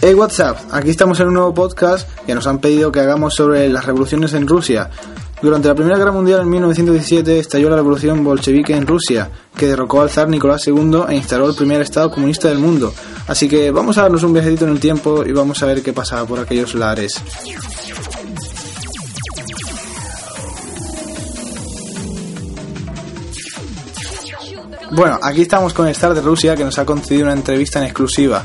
Hey WhatsApp, aquí estamos en un nuevo podcast que nos han pedido que hagamos sobre las revoluciones en Rusia. Durante la Primera Guerra Mundial en 1917 estalló la revolución bolchevique en Rusia, que derrocó al zar Nicolás II e instaló el primer estado comunista del mundo. Así que vamos a darnos un viajecito en el tiempo y vamos a ver qué pasaba por aquellos lares. Bueno, aquí estamos con el Star de Rusia que nos ha concedido una entrevista en exclusiva.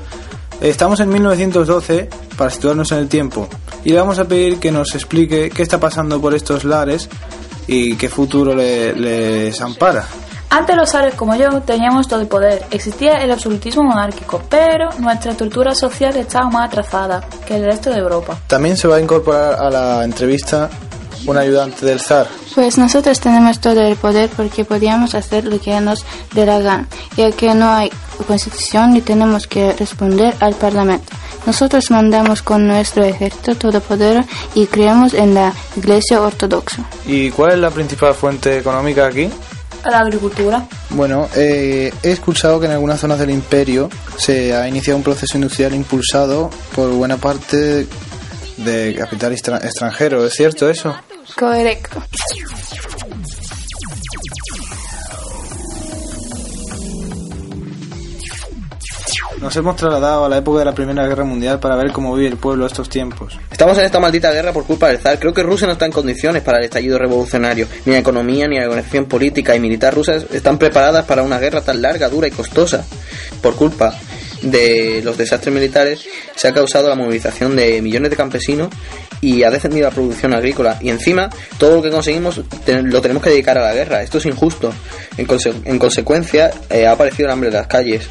Estamos en 1912 para situarnos en el tiempo y le vamos a pedir que nos explique qué está pasando por estos lares y qué futuro le- les ampara. Antes los zares como yo teníamos todo el poder, existía el absolutismo monárquico, pero nuestra estructura social estaba más atrasada que el resto de Europa. También se va a incorporar a la entrevista un ayudante del zar. Pues nosotros tenemos todo el poder porque podíamos hacer lo que nos dé la gana, ya que no hay constitución ni tenemos que responder al parlamento. Nosotros mandamos con nuestro ejército todo poder y creemos en la iglesia ortodoxa. ¿Y cuál es la principal fuente económica aquí? La agricultura. Bueno, eh, he escuchado que en algunas zonas del imperio se ha iniciado un proceso industrial impulsado por buena parte de capital extra- extranjero. ¿Es cierto eso? Correcto. Nos hemos trasladado a la época de la Primera Guerra Mundial para ver cómo vive el pueblo estos tiempos. Estamos en esta maldita guerra por culpa del zar. Creo que Rusia no está en condiciones para el estallido revolucionario. Ni la economía ni la organización política y militar rusas están preparadas para una guerra tan larga, dura y costosa. Por culpa de los desastres militares se ha causado la movilización de millones de campesinos y ha descendido la producción agrícola. Y encima, todo lo que conseguimos lo tenemos que dedicar a la guerra. Esto es injusto. En, conse- en consecuencia, eh, ha aparecido el hambre en las calles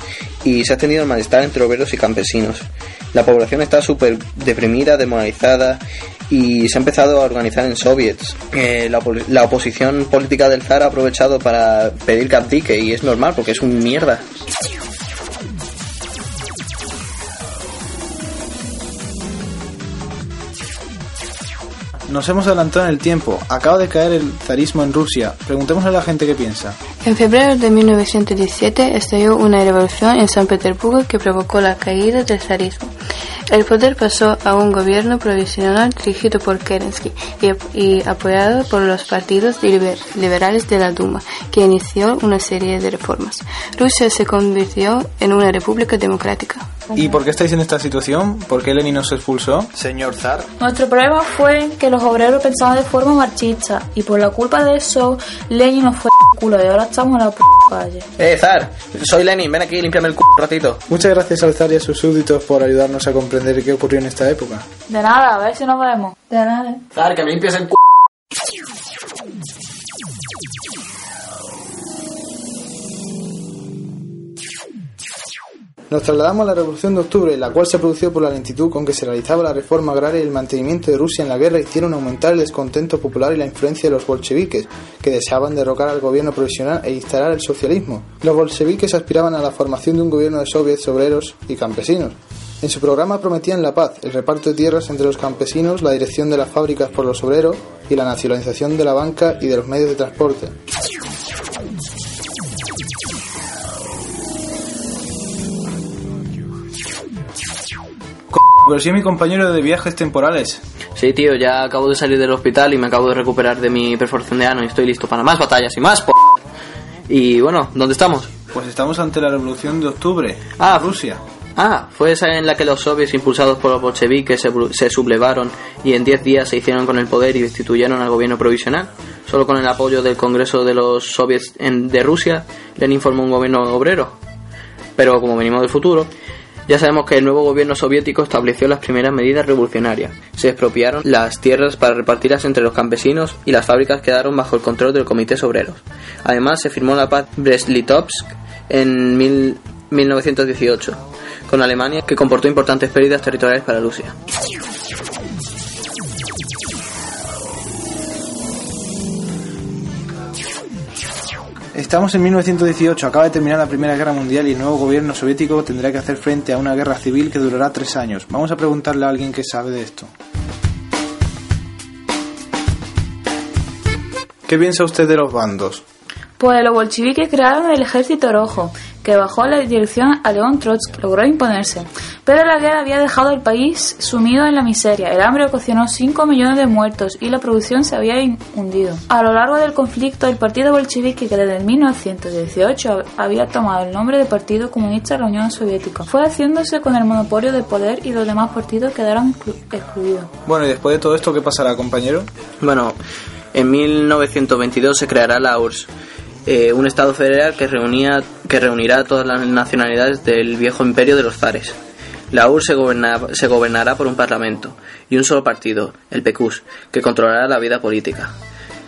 y se ha extendido el malestar entre obreros y campesinos. La población está súper deprimida, demoralizada y se ha empezado a organizar en soviets. Eh, la, la oposición política del zar ha aprovechado para pedir que y es normal porque es un mierda. Nos hemos adelantado en el tiempo. Acaba de caer el zarismo en Rusia. Preguntémosle a la gente qué piensa. En febrero de 1917 estalló una revolución en San Petersburgo que provocó la caída del zarismo. El poder pasó a un gobierno provisional dirigido por Kerensky y, y apoyado por los partidos liber- liberales de la Duma, que inició una serie de reformas. Rusia se convirtió en una república democrática. ¿Y por qué estáis en esta situación? ¿Por qué Lenin nos expulsó? Señor zar. Nuestro problema fue que los obreros pensaban de forma marxista y por la culpa de eso Lenin nos fue culo y ahora estamos en la p calle. Eh, zar, soy Lenin, ven aquí, límpiame el c un ratito. Muchas gracias al zar y a sus súbditos por ayudarnos a comprender qué ocurrió en esta época. De nada, a ver si nos vemos. De nada. Zar, que me limpies el c Nos trasladamos a la Revolución de Octubre, la cual se produjo por la lentitud con que se realizaba la reforma agraria y el mantenimiento de Rusia en la guerra hicieron aumentar el descontento popular y la influencia de los bolcheviques, que deseaban derrocar al gobierno provisional e instalar el socialismo. Los bolcheviques aspiraban a la formación de un gobierno de soviets obreros y campesinos. En su programa prometían la paz, el reparto de tierras entre los campesinos, la dirección de las fábricas por los obreros y la nacionalización de la banca y de los medios de transporte. Pero soy mi compañero de viajes temporales. Sí, tío, ya acabo de salir del hospital y me acabo de recuperar de mi perforación de ano y estoy listo para más batallas y más p... Y bueno, ¿dónde estamos? Pues estamos ante la Revolución de Octubre. Ah, Rusia. Ah, fue esa en la que los soviets impulsados por los bolcheviques se, se sublevaron y en 10 días se hicieron con el poder y destituyeron al gobierno provisional. Solo con el apoyo del Congreso de los soviets en- de Rusia, Lenin formó un gobierno obrero. Pero como venimos del futuro, ya sabemos que el nuevo gobierno soviético estableció las primeras medidas revolucionarias. Se expropiaron las tierras para repartirlas entre los campesinos y las fábricas quedaron bajo el control del Comité Obreros. Además, se firmó la paz Brest-Litovsk en mil- 1918 con Alemania que comportó importantes pérdidas territoriales para Rusia. Estamos en 1918, acaba de terminar la Primera Guerra Mundial y el nuevo gobierno soviético tendrá que hacer frente a una guerra civil que durará tres años. Vamos a preguntarle a alguien que sabe de esto. ¿Qué piensa usted de los bandos? Pues los bolcheviques crearon el ejército rojo, que bajo la dirección a León Trotsky logró imponerse. Pero la guerra había dejado al país sumido en la miseria. El hambre ocasionó 5 millones de muertos y la producción se había hundido. A lo largo del conflicto, el partido bolchevique, que desde 1918 había tomado el nombre de Partido Comunista de la Unión Soviética, fue haciéndose con el monopolio de poder y los demás partidos quedaron excluidos. Bueno, y después de todo esto, ¿qué pasará, compañero? Bueno, en 1922 se creará la URSS eh, un Estado federal que, reunía, que reunirá a todas las nacionalidades del viejo imperio de los zares. La URSS se, se gobernará por un parlamento y un solo partido, el PECUS, que controlará la vida política.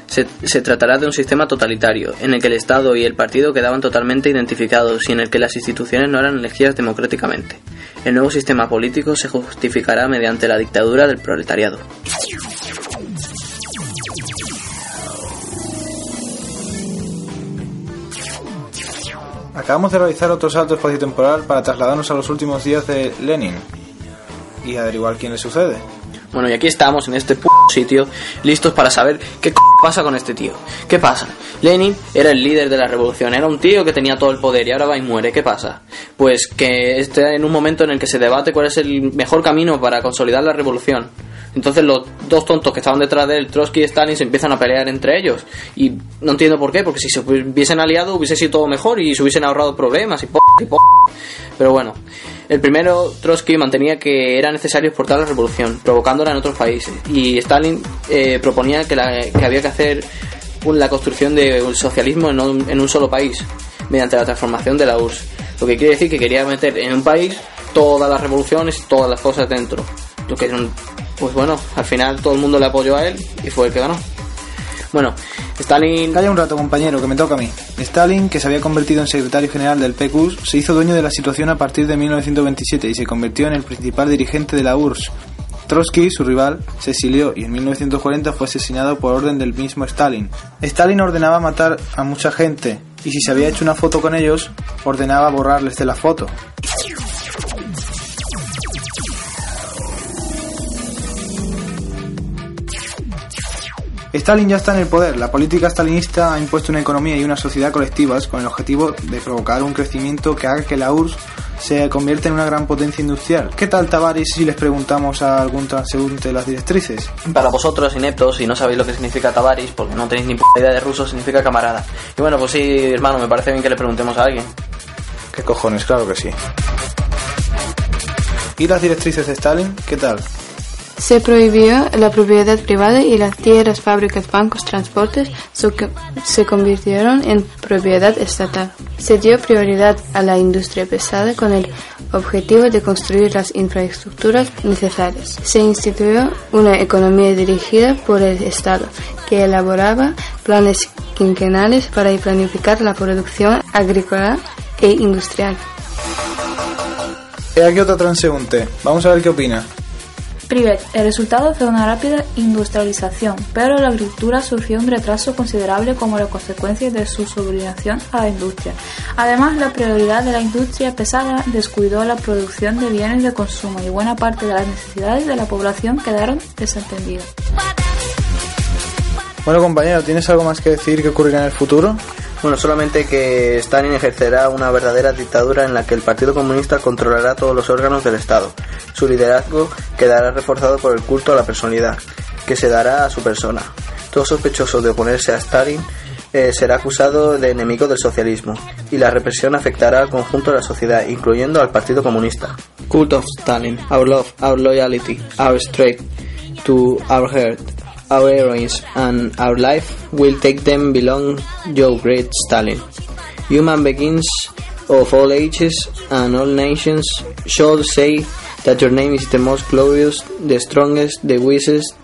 Se, se, tratará de un sistema totalitario, en el que el Estado y el partido quedaban totalmente identificados y en el que las instituciones no eran elegidas democráticamente. El nuevo sistema político se justificará mediante la dictadura del proletariado. Acabamos de realizar otro salto espacio-temporal para trasladarnos a los últimos días de Lenin y averiguar quién le sucede. Bueno, y aquí estamos en este p sitio, listos para saber qué c pasa con este tío. ¿Qué pasa? Lenin era el líder de la revolución, era un tío que tenía todo el poder y ahora va y muere. ¿Qué pasa? Pues que está en un momento en el que se debate cuál es el mejor camino para consolidar la revolución. Entonces los dos tontos que estaban detrás de él, Trotsky y Stalin, se empiezan a pelear entre ellos. Y no entiendo por qué, porque si se hubiesen aliado hubiese sido todo mejor y se hubiesen ahorrado problemas y p Pero bueno, el primero, Trotsky, mantenía que era necesario exportar la revolución, provocándola en otros países. Y Stalin eh, proponía que, había que hacer la construcción del socialismo en un, un solo país, mediante la transformación de la URSS. Lo que quiere decir que quería meter en un país todas las revoluciones y todas las cosas dentro. Lo que pues bueno, al final todo el mundo le apoyó a él y fue el que ganó. Bueno, Stalin... Calla un rato, compañero, que me toca a mí. Stalin, que se había convertido en secretario general del PQS, se hizo dueño de la situación a partir de 1927 y se convirtió en el principal dirigente de la URSS. Trotsky, su rival, se exilió y en 1940 fue asesinado por orden del mismo Stalin. Stalin ordenaba matar a mucha gente y si se había hecho una foto con ellos, ordenaba borrarles de la foto. Stalin ya está en el poder. La política stalinista ha impuesto una economía y una sociedad colectivas con el objetivo de provocar un crecimiento que haga que la URSS se convierta en una gran potencia industrial. ¿Qué tal Tavares si les preguntamos a algún transeúnte las directrices? Para vosotros, ineptos, si no sabéis lo que significa Tavares, porque no tenéis ni idea de ruso, significa camarada. Y bueno, pues sí, hermano, me parece bien que le preguntemos a alguien. ¿Qué cojones? Claro que sí. ¿Y las directrices de Stalin? ¿Qué tal? Se prohibió la propiedad privada y las tierras, fábricas, bancos, transportes se convirtieron en propiedad estatal. Se dio prioridad a la industria pesada con el objetivo de construir las infraestructuras necesarias. Se instituyó una economía dirigida por el Estado, que elaboraba planes quinquenales para planificar la producción agrícola e industrial. He aquí otro transeúnte. Vamos a ver qué opina. Privet, el resultado fue una rápida industrialización, pero la agricultura sufrió un retraso considerable como la consecuencia de su subordinación a la industria. Además, la prioridad de la industria pesada descuidó la producción de bienes de consumo y buena parte de las necesidades de la población quedaron desatendidas. Bueno compañero, ¿tienes algo más que decir que ocurrirá en el futuro? Bueno, solamente que Stalin ejercerá una verdadera dictadura en la que el Partido Comunista controlará todos los órganos del Estado. Su liderazgo quedará reforzado por el culto a la personalidad, que se dará a su persona. Todo sospechoso de oponerse a Stalin eh, será acusado de enemigo del socialismo, y la represión afectará al conjunto de la sociedad, incluyendo al Partido Comunista. Cult of Stalin, our love, our loyalty, our strength to our heart our heroines and our life will take them belong your great Stalin. Human beings of all ages and all nations shall say that your name is the most glorious, the strongest, the wisest,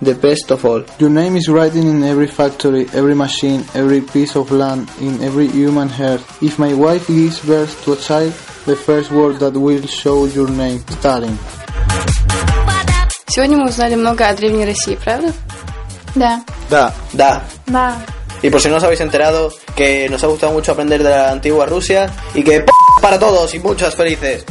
the best of all. Your name is written in every factory, every machine, every piece of land, in every human heart. If my wife gives birth to a child, the first word that will show your name, Stalin. Сегодня мы узнали много о Древней России, правда? Da. Da. Da. Da. Y por si no os habéis enterado, que nos ha gustado mucho aprender de la antigua Rusia y que p para todos y muchas felices.